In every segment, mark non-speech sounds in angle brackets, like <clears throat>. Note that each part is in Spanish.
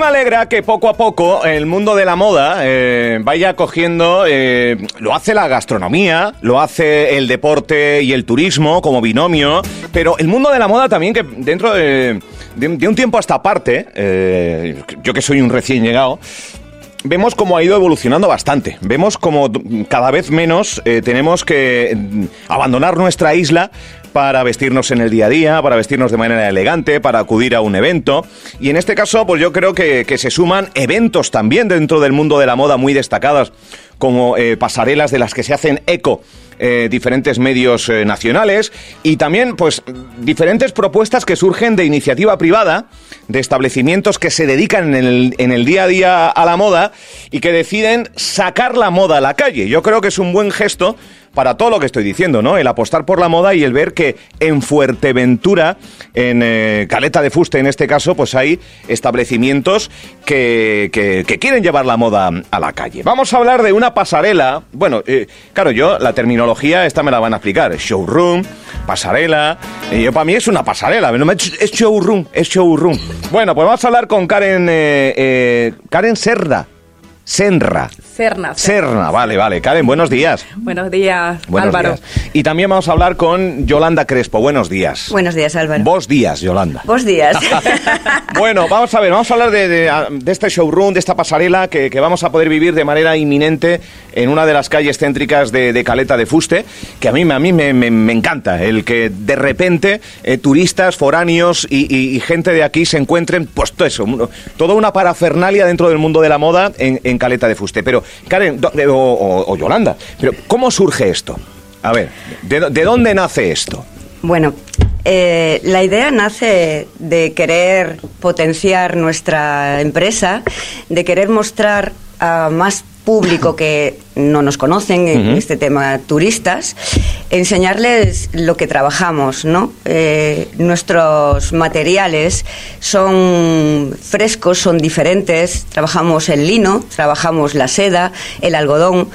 me alegra que poco a poco el mundo de la moda eh, vaya cogiendo, eh, lo hace la gastronomía, lo hace el deporte y el turismo como binomio, pero el mundo de la moda también que dentro de, de- un tiempo a esta parte, eh, yo que soy un recién llegado, vemos cómo ha ido evolucionando bastante. Vemos como d- cada vez menos tenemos que mm, abandonar nuestra isla para vestirnos en el día a día, para vestirnos de manera elegante, para acudir a un evento. Y en este caso, pues yo creo que, se suman eventos también dentro del mundo de la moda muy destacadas, como eh, pasarelas de las que se hacen eco eh, diferentes medios eh, nacionales y también pues diferentes propuestas que surgen de iniciativa privada, de establecimientos que se dedican en el, en el día a día a la moda y que deciden sacar la moda a la calle. Yo creo que es un buen gesto para todo lo que estoy diciendo, ¿no? El apostar por la moda y el ver que en Fuerteventura, en eh, Caleta de Fuste en este caso, pues hay establecimientos que, que- quieren llevar la moda a la calle. Vamos a hablar de una pasarela. Bueno, eh, claro, yo la terminología esta me la van a explicar. Showroom, pasarela. Y yo para mí es una pasarela. no me- Es showroom, es showroom. Bueno, pues vamos a hablar con Karen, eh, eh, Karen Serra. Senra. Serna. Serna, vale, vale. Karen, buenos días. Buenos días, Buenos Álvaro. días. Y también vamos a hablar con Yolanda Crespo. Buenos días. Buenos días, Álvaro. Vos días, Yolanda. Vos días. <laughs> <laughs> Bueno, vamos a ver, vamos a hablar de, de- de este showroom, de esta pasarela que, que vamos a poder vivir de manera inminente en una de las calles céntricas de, de Caleta de Fuste, que a mí, me- a mí me, me- me encanta, el que de repente eh, turistas, foráneos y, y- y gente de aquí se encuentren, pues todo eso, toda una parafernalia dentro del mundo de la moda en, en Caleta de Fuste. Pero, Karen, do- o, Yolanda, pero ¿cómo surge esto? A ver, ¿de, de dónde nace esto? bueno, eh, la idea nace de querer potenciar nuestra empresa, de querer mostrar a más público que no nos conocen en este tema turistas, enseñarles lo que trabajamos, ¿no? Eh, nuestros materiales son frescos, son diferentes, trabajamos el lino, trabajamos la seda, el algodón,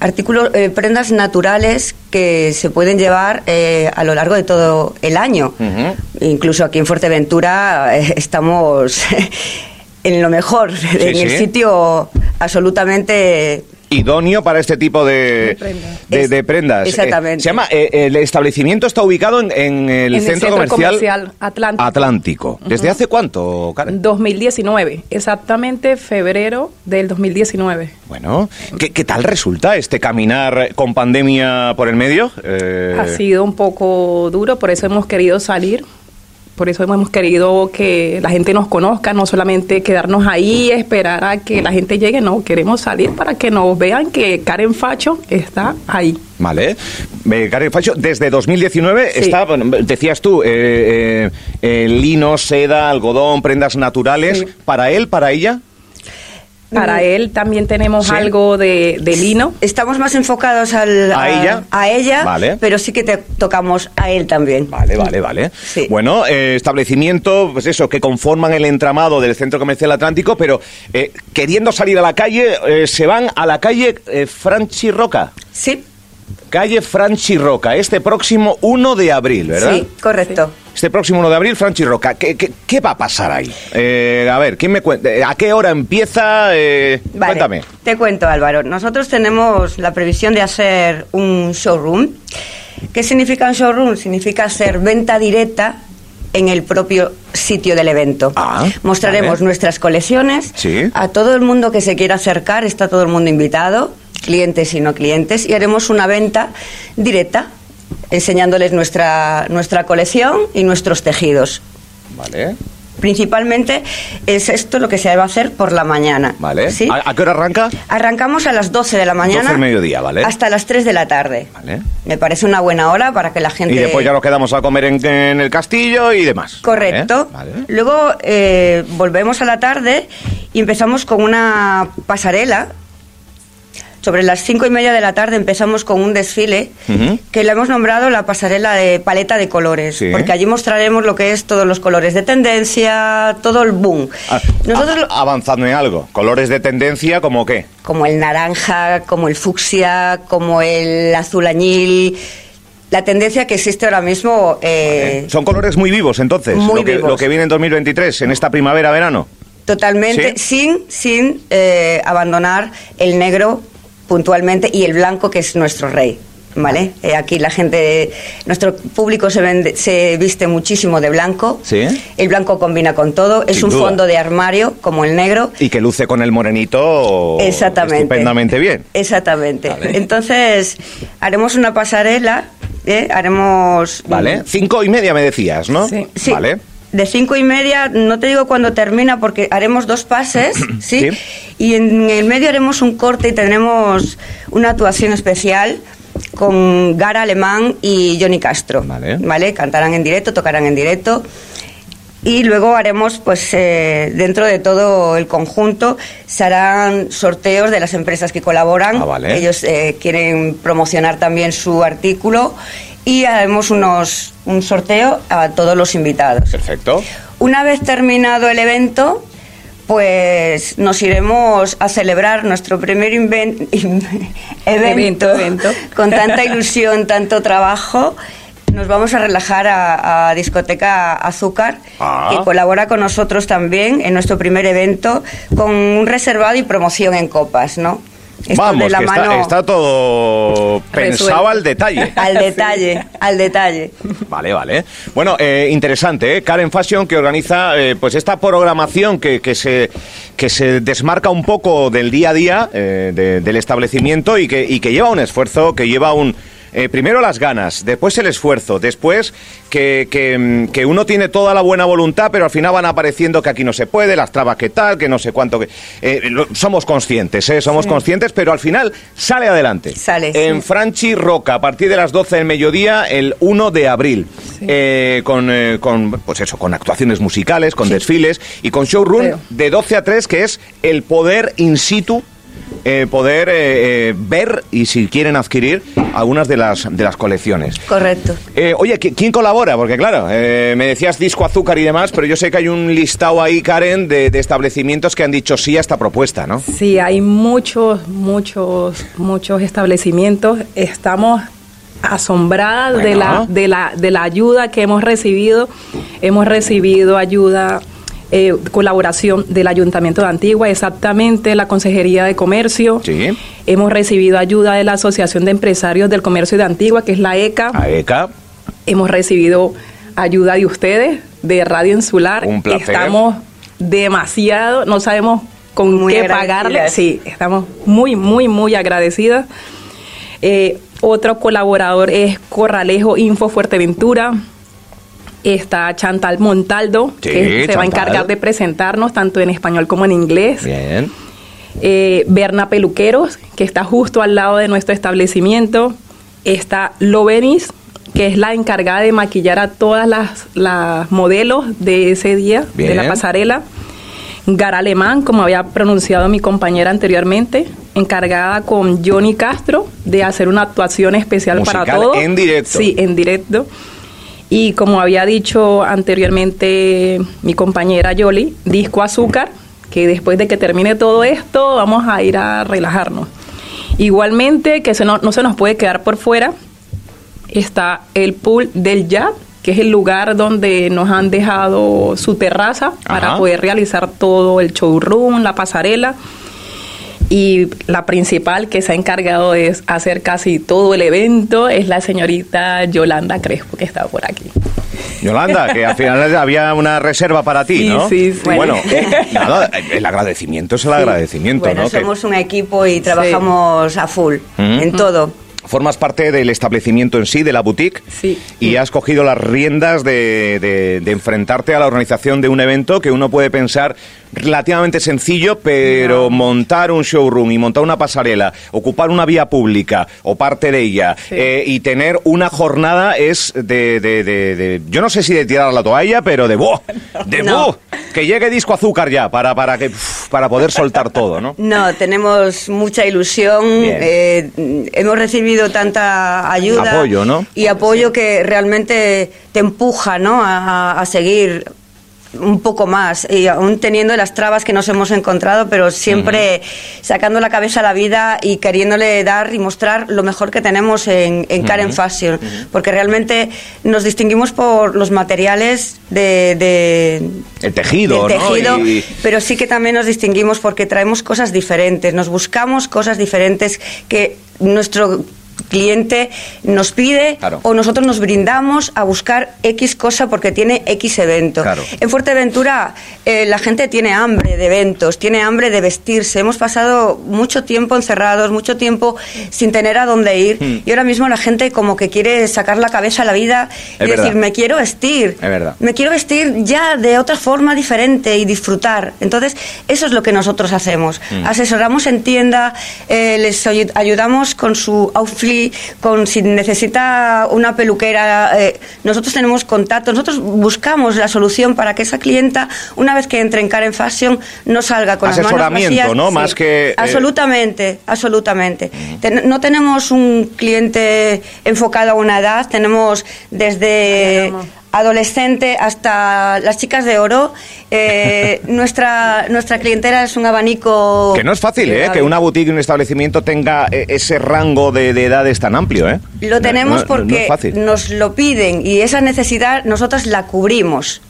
artículos, eh, prendas naturales que se pueden llevar eh, a lo largo de todo el año. Incluso aquí en Fuerteventura estamos <laughs> en lo mejor, <laughs> en el sí. sitio absolutamente idóneo para este tipo de, De prendas. de- prendas. exactamente. Eh, se llama, eh, el establecimiento está ubicado en, en el, En el centro, centro comercial, comercial Atlántico. Atlántico. ¿Desde hace cuánto, Karen? 2019, exactamente febrero del 2019. Bueno, ¿qué, qué tal resulta este caminar con pandemia por el medio? Eh, Ha sido un poco duro, por eso hemos querido salir. Por eso hemos querido que la gente nos conozca, no solamente quedarnos ahí, esperar a que la gente llegue, no, queremos salir para que nos vean que Karen Facho está ahí. Vale. Eh, Karen Facho, desde 2019 Sí. está, bueno, decías tú, eh, eh, lino, seda, algodón, prendas naturales. Sí. ¿Para él, para ella? Para él también tenemos Sí. algo de, de lino. Estamos más enfocados al, ¿A ella? a ella, Vale. pero sí que te tocamos a él también. Vale, vale, vale. Sí. Bueno, eh, establecimiento, pues eso, que conforman el entramado del Centro Comercial Atlántico, pero eh, queriendo salir a la calle, eh, se van a la calle eh, Franchi Roca. Sí, Calle Franchi Roca, este próximo 1 de abril, ¿verdad? sí, correcto. Este próximo 1 de abril, Franchi Roca. ¿Qué, qué, qué va a pasar ahí? Eh, a ver, ¿quién me cuenta? ¿A qué hora empieza? Eh, Vale, Cuéntame. Te cuento, Álvaro. Nosotros tenemos la previsión de hacer un showroom. ¿Qué significa un showroom? Significa hacer venta directa en el propio sitio del evento. Ah, Mostraremos nuestras colecciones Sí. a todo el mundo que se quiera acercar, está todo el mundo invitado, clientes y no clientes, y haremos una venta directa enseñándoles nuestra, nuestra colección y nuestros tejidos. Vale, Principalmente es esto lo que se va a hacer por la mañana. vale. ¿sí? ¿A, qué hora arranca? Arrancamos a las 12 de la 12 mañana. del mediodía, ¿vale? Hasta las 3 de la tarde. Vale. Me parece una buena hora para que la gente. Y después ya nos quedamos a comer en, en el castillo y demás. Correcto. Vale, vale. Luego eh, volvemos a la tarde y empezamos con una pasarela. Sobre las cinco y media de la tarde empezamos con un desfile que le hemos nombrado la pasarela de paleta de colores, Sí. porque allí mostraremos lo que es todos los colores de tendencia, todo el boom. Ah, Nosotros a- lo- avanzando en algo. Colores de tendencia, como qué? como el naranja, como el fucsia, como el azul añil. La tendencia que existe ahora mismo. eh, Son colores muy vivos, entonces. Muy lo, que, vivos. lo que viene en 2023, en esta primavera-verano. Totalmente, sin, sin eh, abandonar el negro puntualmente y el blanco que es nuestro rey. ¿Vale? Eh, aquí la gente, nuestro público se, vende- se viste muchísimo de blanco. Sí. El blanco combina con todo. Es un duda. fondo de armario como el negro. Y que luce con el morenito Exactamente. estupendamente bien. Exactamente. Vale. Entonces, haremos una pasarela, ¿eh? haremos... ¿Vale? Cinco y media me decías, ¿no? Sí. Sí. Vale. De cinco y media, no te digo cuándo termina porque haremos dos pases, <clears throat> ¿sí? Sí. Y en el medio haremos un corte y tendremos una actuación especial con Gara Alemán y Johnny Castro. Vale. Cantarán en directo, tocarán en directo. Y luego haremos, pues, eh, dentro de todo el conjunto, se harán sorteos de las empresas que colaboran. Ah, vale. Ellos eh, quieren promocionar también su artículo y haremos unos, un sorteo a todos los invitados. Perfecto. Una vez terminado el evento, pues nos iremos a celebrar nuestro primer <laughs> evento, Evento, evento. <laughs> con tanta ilusión, tanto trabajo. Nos vamos a relajar a, a Discoteca Azúcar, Ah. que colabora con nosotros también en nuestro primer evento con un reservado y promoción en copas, ¿no? Esto Vamos, de la que está, mano está todo pensado Resuelto. al detalle. <laughs> al detalle, al detalle. Vale, vale. Bueno, eh, interesante, ¿eh? Karen Fashion que organiza eh, pues esta programación que, que, se, que se desmarca un poco del día a día eh, de- del establecimiento y que, y que lleva un esfuerzo, que lleva un... eh, primero las ganas, después el esfuerzo, después que, que, mm, que uno tiene toda la buena voluntad, pero al final van apareciendo que aquí no se puede, las trabas que tal, que no sé cuánto. Que, eh, lo- somos conscientes, ¿eh? somos conscientes, pero al final sale adelante. Sale, En sí. Franchi Roca, a partir de las 12 del mediodía, el 1 de abril. Eh, con, eh, con, pues eso, con actuaciones musicales, con desfiles y con showroom Creo. de 12 a 3, que es el poder in situ. Eh, poder eh, eh, ver y si quieren adquirir algunas de las, de las colecciones. Correcto. Oye, ¿qui- ¿quién colabora? Porque claro, me decías disco azúcar y demás, pero yo sé que hay un listado ahí, Karen, de, de establecimientos que han dicho sí a esta propuesta, ¿no? Sí, hay muchos, muchos, muchos establecimientos. Estamos asombradas de, la, de, la, de la ayuda que hemos recibido. Hemos recibido ayuda, eh, colaboración del Ayuntamiento de Antigua, exactamente la Consejería de Comercio. Sí. Hemos recibido ayuda de la Asociación de Empresarios del Comercio de Antigua, que es la ECA. AECA. Hemos recibido ayuda de ustedes, de Radio Insular. Un placer. Estamos demasiado, no sabemos con Muy qué pagarle. Sí, estamos muy, muy, muy agradecidas. Eh, otro colaborador es Corralejo Info Fuerteventura. Está Chantal Montaldo, Sí, que se va a encargar de presentarnos tanto en español como en inglés. Bien. Eh, Berna Peluqueros, que está justo al lado de nuestro establecimiento. Está Lovenis, que es la encargada de maquillar a todas las, las modelos de ese día, de la pasarela. Gara Alemán, como había pronunciado mi compañera anteriormente, encargada con Johnny Castro de hacer una actuación especial para todos. en directo. Sí, en directo. Y como había dicho anteriormente mi compañera Yoli, Disco Azúcar, que después de que termine todo esto vamos a ir a relajarnos. Igualmente, que se no, no se nos puede quedar por fuera, está el pool del Jab, que es el lugar donde nos han dejado su terraza para poder realizar todo el showroom, la pasarela. Y la principal que se ha encargado de hacer casi todo el evento es la señorita Yolanda Crespo, que está por aquí. Yolanda, que al final <laughs> había una reserva para ti, Sí, ¿no? sí, sí. Bueno, eh, nada, el agradecimiento es el agradecimiento, Bueno, ¿no? Que somos un equipo y trabajamos a full Mm. en todo. formas parte del establecimiento en sí, de la boutique, Sí. y has cogido las riendas de, de- de enfrentarte a la organización de un evento que uno puede pensar relativamente sencillo, pero montar un showroom y montar una pasarela, ocupar una vía pública o parte de ella Sí. eh, y tener una jornada es de, de- de- de- yo no sé si de tirar la toalla, pero de ¡buah! <laughs> de No. que llegue disco azúcar ya para para que para poder soltar todo, ¿no? <laughs> No, tenemos mucha ilusión, eh, hemos recibido tanta ayuda Apoyo, ¿no? y apoyo que realmente te empuja ¿no? a, a seguir un poco más, y aún teniendo las trabas que nos hemos encontrado, pero siempre sacando la cabeza a la vida y queriéndole dar y mostrar lo mejor que tenemos en, Karen Fashion, porque realmente nos distinguimos por los materiales de... el tejido, tejido pero sí que también nos distinguimos porque traemos cosas diferentes, nos buscamos cosas diferentes que nuestro cliente nos pide o nosotros nos brindamos a buscar X cosa porque tiene X evento. En Fuerteventura eh, la gente tiene hambre de eventos, tiene hambre de vestirse. Hemos pasado mucho tiempo encerrados, mucho tiempo sin tener a dónde ir hmm. y ahora mismo la gente como que quiere sacar la cabeza a la vida y decir, me quiero vestir. Me quiero vestir ya de otra forma diferente y disfrutar. Entonces, eso es lo que nosotros hacemos. Hmm. Asesoramos en tienda, eh, les ayudamos con su outfit con si necesita una peluquera, eh, nosotros tenemos contacto, nosotros buscamos la solución para que esa clienta, una vez que entre en Karen Fashion, no salga con las manos vacías. ¿no? Más que... Eh, absolutamente, absolutamente. no tenemos un cliente enfocado a una edad, tenemos desde adolescente hasta las chicas de oro. Eh, <laughs> nuestra, nuestra clientela es un abanico... Que no es fácil, ¿eh? Que una boutique y un establecimiento tenga eh, ese rango de, edades tan amplio, ¿eh? Lo tenemos porque nos lo piden y esa necesidad nosotros la cubrimos.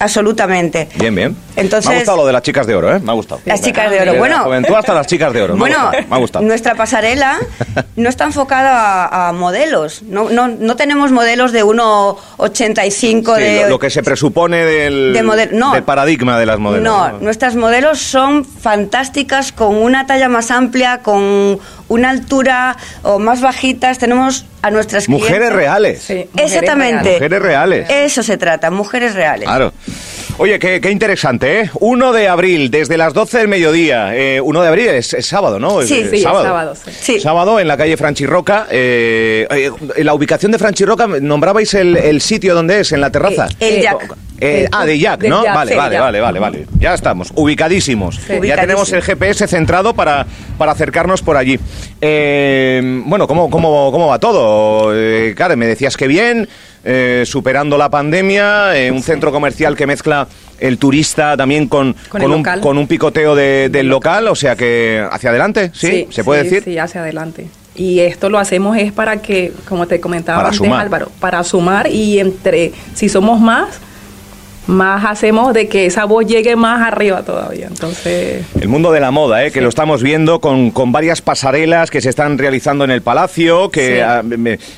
Absolutamente. Bien, bien. Entonces, me ha gustado lo de las chicas de oro, ¿eh? Me ha gustado. Las chicas de oro. Bueno, juventud hasta las chicas de oro. bueno, me ha gustado. nuestra pasarela <laughs> no está enfocada a, modelos. No, no, no, tenemos modelos de 1,85 de... Lo, que se presupone del, del paradigma de las modelos. No, nuestras modelos son fantásticas, con una talla más amplia, con una altura o más bajitas. Tenemos a nuestras Mujeres reales. Exactamente. Mujeres reales. Eso se trata, mujeres reales. Claro. Oye, qué, interesante, ¿eh? 1 de abril, desde las 12 del mediodía. Eh, 1 de abril es, sábado, ¿no? Sí, sí, sábado. sábado, sí. Sábado en la calle Franchirroca. Eh, eh, la ubicación de Franchirroca, ¿nombrabais el, sitio donde es? ¿En la terraza? El, Jack. Eh, ah, de Jack, ¿no? vale, vale, vale, vale, vale. Ya estamos, ubicadísimos. Ya tenemos el GPS centrado para, para acercarnos por allí. bueno, ¿cómo, cómo, ¿cómo va todo? Karen, me decías que bien. Eh, superando la pandemia, eh, un centro comercial que mezcla el turista también con, con, un, con un, picoteo del local, o sea que hacia adelante, ¿sí? ¿Se puede decir? Sí, hacia adelante. Y esto lo hacemos es para que, como te comentaba antes, Álvaro, para sumar y entre, si somos más, más hacemos de que esa voz llegue más arriba todavía. Entonces. El mundo de la moda, ¿eh? que lo estamos viendo con, con, varias pasarelas que se están realizando en el Palacio, que ah,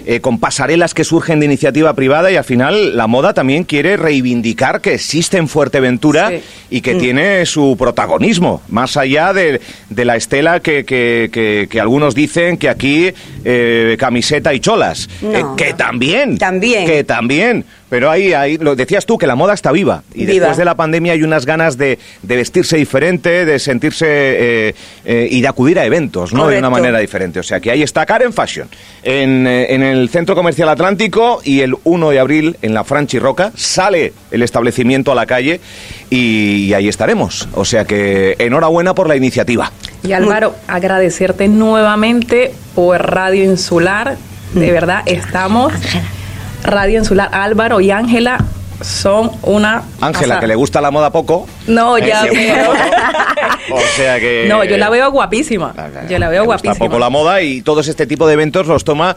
eh, con pasarelas que surgen de iniciativa privada y al final la moda también quiere reivindicar que existe en Fuerteventura y que mm. tiene su protagonismo, más allá de, de la estela que, que, que, algunos dicen que aquí eh, camiseta y cholas. Eh, que también. También. Que también. Pero ahí, ahí lo decías tú, que la moda está viva. Y después de la pandemia hay unas ganas de, vestirse diferente, de sentirse eh, eh, y de acudir a eventos, ¿no? De una manera diferente. O sea que ahí está Karen Fashion, en, eh, en, el Centro Comercial Atlántico y el 1 de abril en la Franchi Roca sale el establecimiento a la calle y, ahí estaremos. O sea que enhorabuena por la iniciativa. Y Álvaro, agradecerte nuevamente por Radio Insular. De mm. verdad, estamos... Radio Insular, Álvaro y Ángela son una... Ángela, que le gusta la moda poco. No, ya <laughs> veo. o sea que... No, yo la veo guapísima. Ah, yo la veo guapísima. poco la moda y todos este tipo de eventos los toma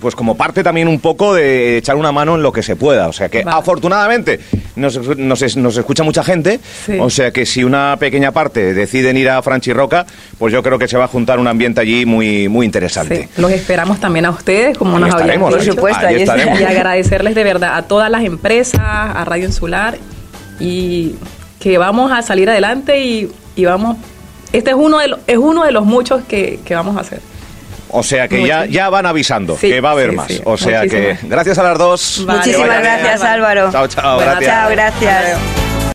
pues como parte también un poco de echar una mano en lo que se pueda. O sea que afortunadamente nos, nos, escucha mucha gente. O sea que si una pequeña parte deciden ir a Franchi Roca, pues yo creo que se va a juntar un ambiente allí muy, muy interesante. Los esperamos también a ustedes, como nos habían Por supuesto, y agradecerles de verdad a todas las empresas a Radio Insular y que vamos a salir adelante y, vamos, este es uno de, los, es uno de los muchos que, vamos a hacer. O sea que ya, ya van avisando que va a haber más. O sea que gracias a las dos. Muchísimas gracias, Álvaro. Chao, chao. gracias. Chao, gracias.